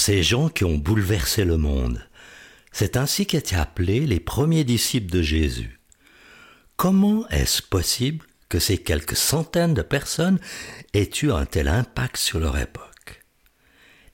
ces gens qui ont bouleversé le monde. C'est ainsi qu'étaient appelés les premiers disciples de Jésus. Comment est-ce possible que ces quelques centaines de personnes aient eu un tel impact sur leur époque?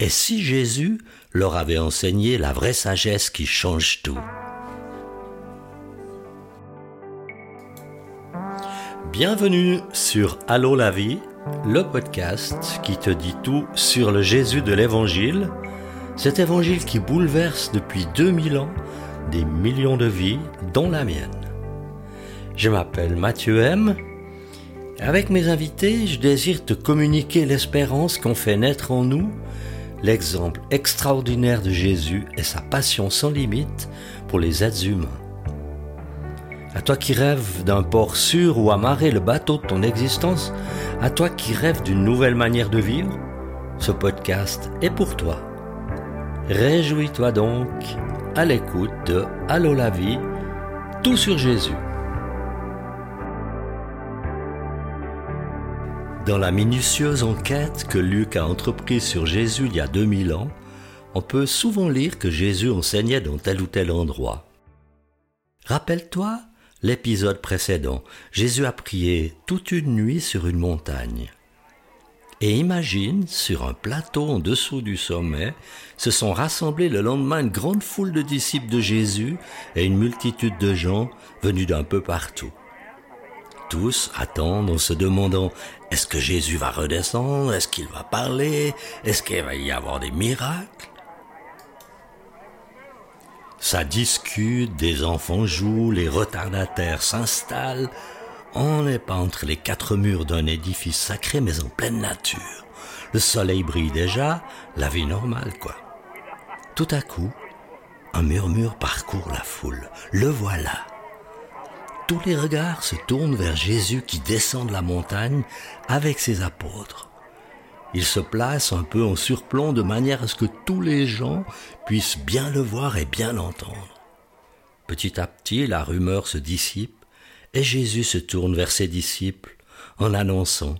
Et si Jésus leur avait enseigné la vraie sagesse qui change tout? Bienvenue sur Allô la vie, le podcast qui te dit tout sur le Jésus de l'Évangile, cet Évangile qui bouleverse depuis 2000 ans des millions de vies, dont la mienne. Je m'appelle Mathieu M. Avec mes invités, je désire te communiquer l'espérance qu'ont fait naître en nous l'exemple extraordinaire de Jésus et sa passion sans limite pour les êtres humains. À toi qui rêves d'un port sûr où amarrer le bateau de ton existence, à toi qui rêves d'une nouvelle manière de vivre, ce podcast est pour toi. Réjouis-toi donc à l'écoute de Allô la vie, tout sur Jésus. Dans la minutieuse enquête que Luc a entreprise sur Jésus il y a 2000 ans, on peut souvent lire que Jésus enseignait dans tel ou tel endroit. Rappelle-toi l'épisode précédent, Jésus a prié toute une nuit sur une montagne. Et imagine, sur un plateau en dessous du sommet, se sont rassemblés le lendemain une grande foule de disciples de Jésus et une multitude de gens venus d'un peu partout. Tous attendent en se demandant est-ce que Jésus va redescendre? Est-ce qu'il va parler? Est-ce qu'il va y avoir des miracles? Ça discute, des enfants jouent, les retardataires s'installent, on n'est pas entre les quatre murs d'un édifice sacré, mais en pleine nature. Le soleil brille déjà, la vie normale, quoi. Tout à coup, un murmure parcourt la foule. Le voilà. Tous les regards se tournent vers Jésus qui descend de la montagne avec ses apôtres. Il se place un peu en surplomb de manière à ce que tous les gens puissent bien le voir et bien l'entendre. Petit à petit, la rumeur se dissipe et Jésus se tourne vers ses disciples en annonçant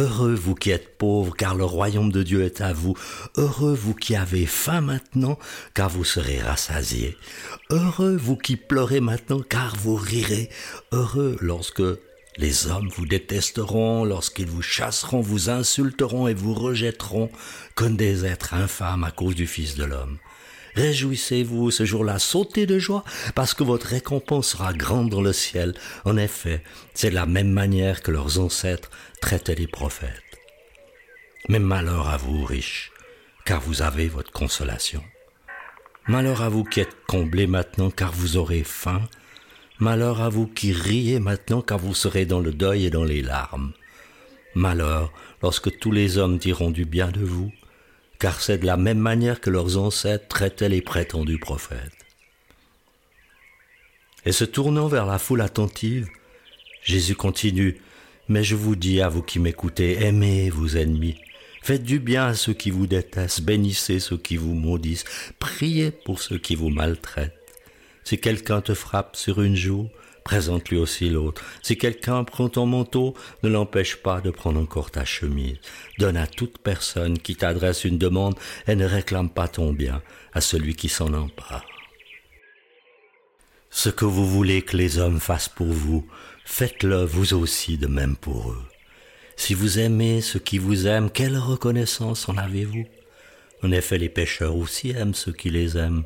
Heureux vous qui êtes pauvres, car le royaume de Dieu est à vous. Heureux vous qui avez faim maintenant, car vous serez rassasiés. Heureux vous qui pleurez maintenant, car vous rirez. Heureux lorsque les hommes vous détesteront, lorsqu'ils vous chasseront, vous insulteront et vous rejetteront comme des êtres infâmes à cause du Fils de l'homme. Réjouissez-vous ce jour-là, sautez de joie, parce que votre récompense sera grande dans le ciel. En effet, c'est la même manière que leurs ancêtres traitaient les prophètes. Mais malheur à vous, riches, car vous avez votre consolation. Malheur à vous qui êtes comblés maintenant, car vous aurez faim. Malheur à vous qui riez maintenant, car vous serez dans le deuil et dans les larmes. Malheur lorsque tous les hommes diront du bien de vous, car c'est de la même manière que leurs ancêtres traitaient les prétendus prophètes. Et se tournant vers la foule attentive, Jésus continue, Mais je vous dis à vous qui m'écoutez, aimez vos ennemis, faites du bien à ceux qui vous détestent, bénissez ceux qui vous maudissent, priez pour ceux qui vous maltraitent. Si quelqu'un te frappe sur une joue, présente lui aussi l'autre. Si quelqu'un prend ton manteau, ne l'empêche pas de prendre encore ta chemise. Donne à toute personne qui t'adresse une demande et ne réclame pas ton bien à celui qui s'en empare. Ce que vous voulez que les hommes fassent pour vous, faites-le vous aussi de même pour eux. Si vous aimez ceux qui vous aiment, quelle reconnaissance en avez-vous? En effet, les pécheurs aussi aiment ceux qui les aiment.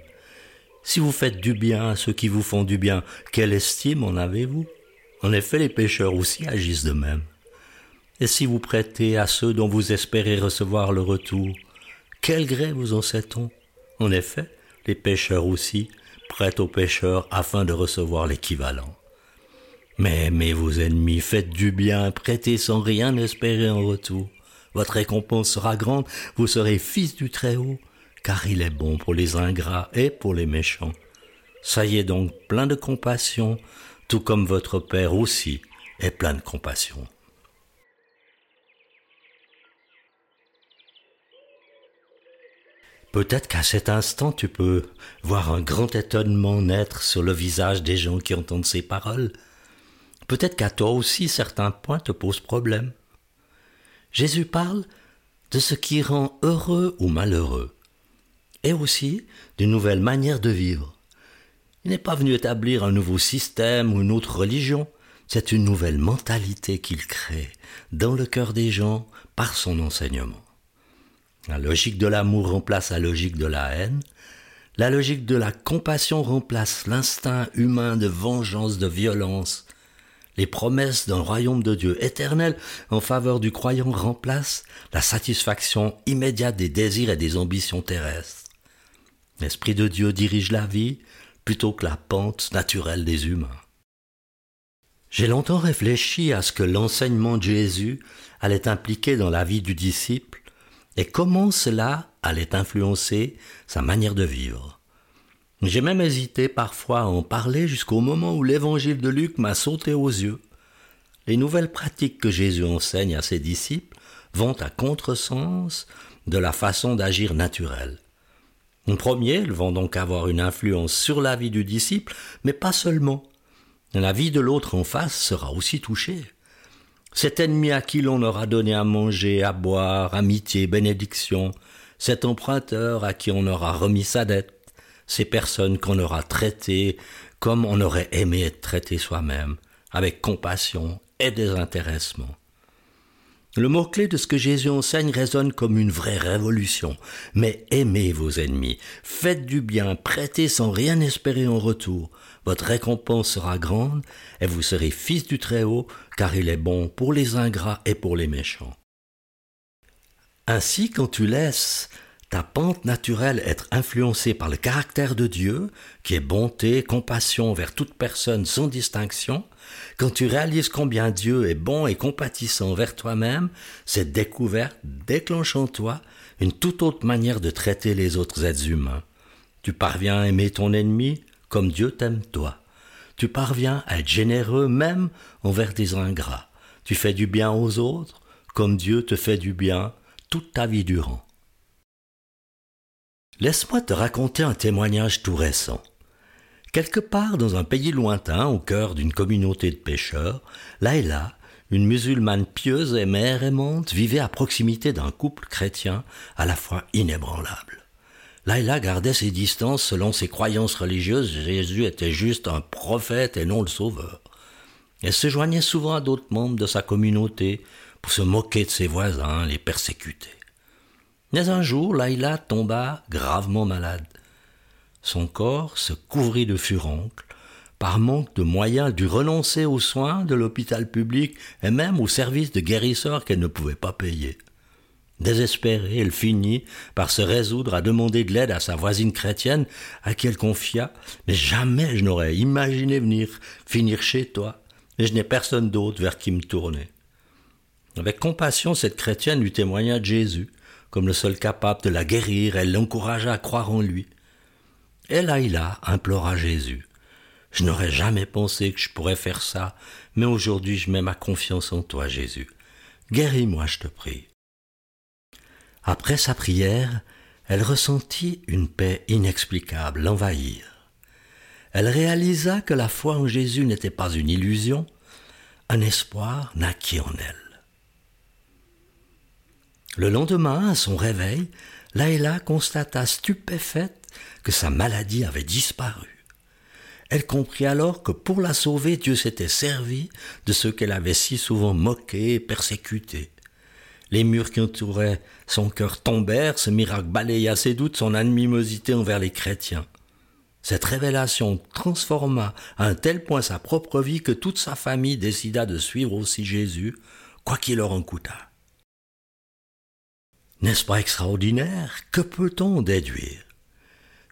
Si vous faites du bien à ceux qui vous font du bien, quelle estime en avez-vous? En effet, les pécheurs aussi agissent de même. Et si vous prêtez à ceux dont vous espérez recevoir le retour, quel gré vous en sait-on? En effet, les pécheurs aussi prêtent aux pécheurs afin de recevoir l'équivalent. Mais aimez vos ennemis, faites du bien, prêtez sans rien espérer en retour. Votre récompense sera grande, vous serez fils du Très-Haut, car il est bon pour les ingrats et pour les méchants. Soyez donc plein de compassion, tout comme votre Père aussi est plein de compassion. Peut-être qu'à cet instant tu peux voir un grand étonnement naître sur le visage des gens qui entendent ces paroles. Peut-être qu'à toi aussi certains points te posent problème. Jésus parle de ce qui rend heureux ou malheureux et aussi d'une nouvelle manière de vivre. Il n'est pas venu établir un nouveau système ou une autre religion, c'est une nouvelle mentalité qu'il crée dans le cœur des gens par son enseignement. La logique de l'amour remplace la logique de la haine, la logique de la compassion remplace l'instinct humain de vengeance, de violence. Les promesses d'un royaume de Dieu éternel en faveur du croyant remplacent la satisfaction immédiate des désirs et des ambitions terrestres. L'Esprit de Dieu dirige la vie plutôt que la pente naturelle des humains. J'ai longtemps réfléchi à ce que l'enseignement de Jésus allait impliquer dans la vie du disciple et comment cela allait influencer sa manière de vivre. J'ai même hésité parfois à en parler jusqu'au moment où l'évangile de Luc m'a sauté aux yeux. Les nouvelles pratiques que Jésus enseigne à ses disciples vont à contresens de la façon d'agir naturelle. En premier, vont donc avoir une influence sur la vie du disciple, mais pas seulement. La vie de l'autre en face sera aussi touchée. Cet ennemi à qui l'on aura donné à manger, à boire, amitié, bénédiction, cet emprunteur à qui on aura remis sa dette, ces personnes qu'on aura traitées comme on aurait aimé être traité soi-même, avec compassion et désintéressement. Le mot-clé de ce que Jésus enseigne résonne comme une vraie révolution. Mais aimez vos ennemis, faites du bien, prêtez sans rien espérer en retour. Votre récompense sera grande, et vous serez fils du Très-Haut, car il est bon pour les ingrats et pour les méchants. Ainsi, quand tu laisses ta pente naturelle être influencée par le caractère de Dieu, qui est bonté, compassion vers toute personne sans distinction, quand tu réalises combien Dieu est bon et compatissant vers toi-même, cette découverte déclenche en toi une toute autre manière de traiter les autres êtres humains. Tu parviens à aimer ton ennemi comme Dieu t'aime toi. Tu parviens à être généreux même envers des ingrats. Tu fais du bien aux autres comme Dieu te fait du bien toute ta vie durant. Laisse-moi te raconter un témoignage tout récent. Quelque part dans un pays lointain, au cœur d'une communauté de pêcheurs, là, une musulmane pieuse et mère aimante vivait à proximité d'un couple chrétien à la fois inébranlable. Laïla gardait ses distances selon ses croyances religieuses. Jésus était juste un prophète et non le sauveur. Elle se joignait souvent à d'autres membres de sa communauté pour se moquer de ses voisins, les persécuter. Mais un jour, Laïla tomba gravement malade. Son corps se couvrit de furoncles. Par manque de moyens, dut renoncer aux soins de l'hôpital public et même aux services de guérisseurs qu'elle ne pouvait pas payer. Désespérée, elle finit par se résoudre à demander de l'aide à sa voisine chrétienne à qui elle confia Mais jamais je n'aurais imaginé venir finir chez toi, et je n'ai personne d'autre vers qui me tourner. Avec compassion, cette chrétienne lui témoigna de Jésus, comme le seul capable de la guérir, elle l'encouragea à croire en lui. Et Laïla implora Jésus. Je n'aurais jamais pensé que je pourrais faire ça, mais aujourd'hui je mets ma confiance en toi, Jésus. Guéris-moi, je te prie. Après sa prière, elle ressentit une paix inexplicable l'envahir. Elle réalisa que la foi en Jésus n'était pas une illusion, un espoir naquit en elle. Le lendemain, à son réveil, Laïla constata stupéfaite que sa maladie avait disparu. Elle comprit alors que pour la sauver, Dieu s'était servi de ce qu'elle avait si souvent moqué et persécuté. Les murs qui entouraient son cœur tombèrent, ce miracle balaya ses doutes, son animosité envers les chrétiens. Cette révélation transforma à un tel point sa propre vie que toute sa famille décida de suivre aussi Jésus, quoi qu'il leur en coûtât. N'est-ce pas extraordinaire? Que peut-on déduire?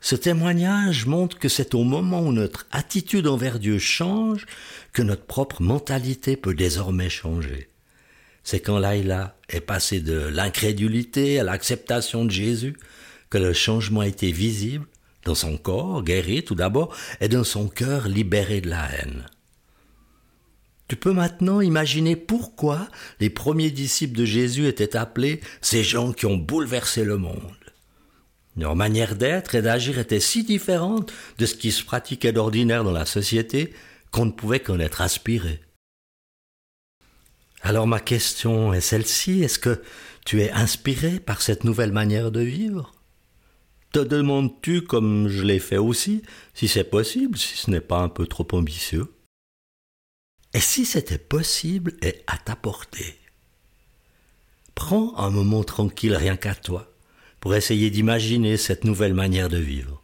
Ce témoignage montre que c'est au moment où notre attitude envers Dieu change que notre propre mentalité peut désormais changer. C'est quand Laïla est passée de l'incrédulité à l'acceptation de Jésus que le changement a été visible dans son corps, guéri tout d'abord, et dans son cœur libéré de la haine. Tu peux maintenant imaginer pourquoi les premiers disciples de Jésus étaient appelés ces gens qui ont bouleversé le monde. Leur manière d'être et d'agir était si différente de ce qui se pratiquait d'ordinaire dans la société qu'on ne pouvait qu'en être aspiré. Alors ma question est celle-ci, est-ce que tu es inspiré par cette nouvelle manière de vivre? Te demandes-tu, comme je l'ai fait aussi, si c'est possible, si ce n'est pas un peu trop ambitieux? Et si c'était possible et à ta portée Prends un moment tranquille rien qu'à toi pour essayer d'imaginer cette nouvelle manière de vivre.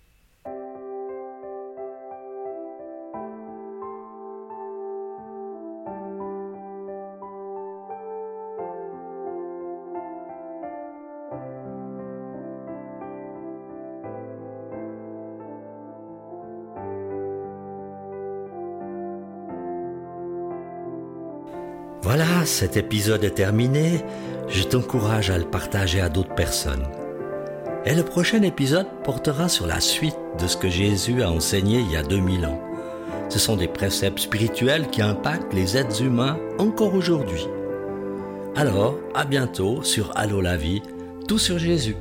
Voilà, cet épisode est terminé. Je t'encourage à le partager à d'autres personnes. Et le prochain épisode portera sur la suite de ce que Jésus a enseigné il y a 2000 ans. Ce sont des préceptes spirituels qui impactent les êtres humains encore aujourd'hui. Alors, à bientôt sur Allo la vie, tout sur Jésus.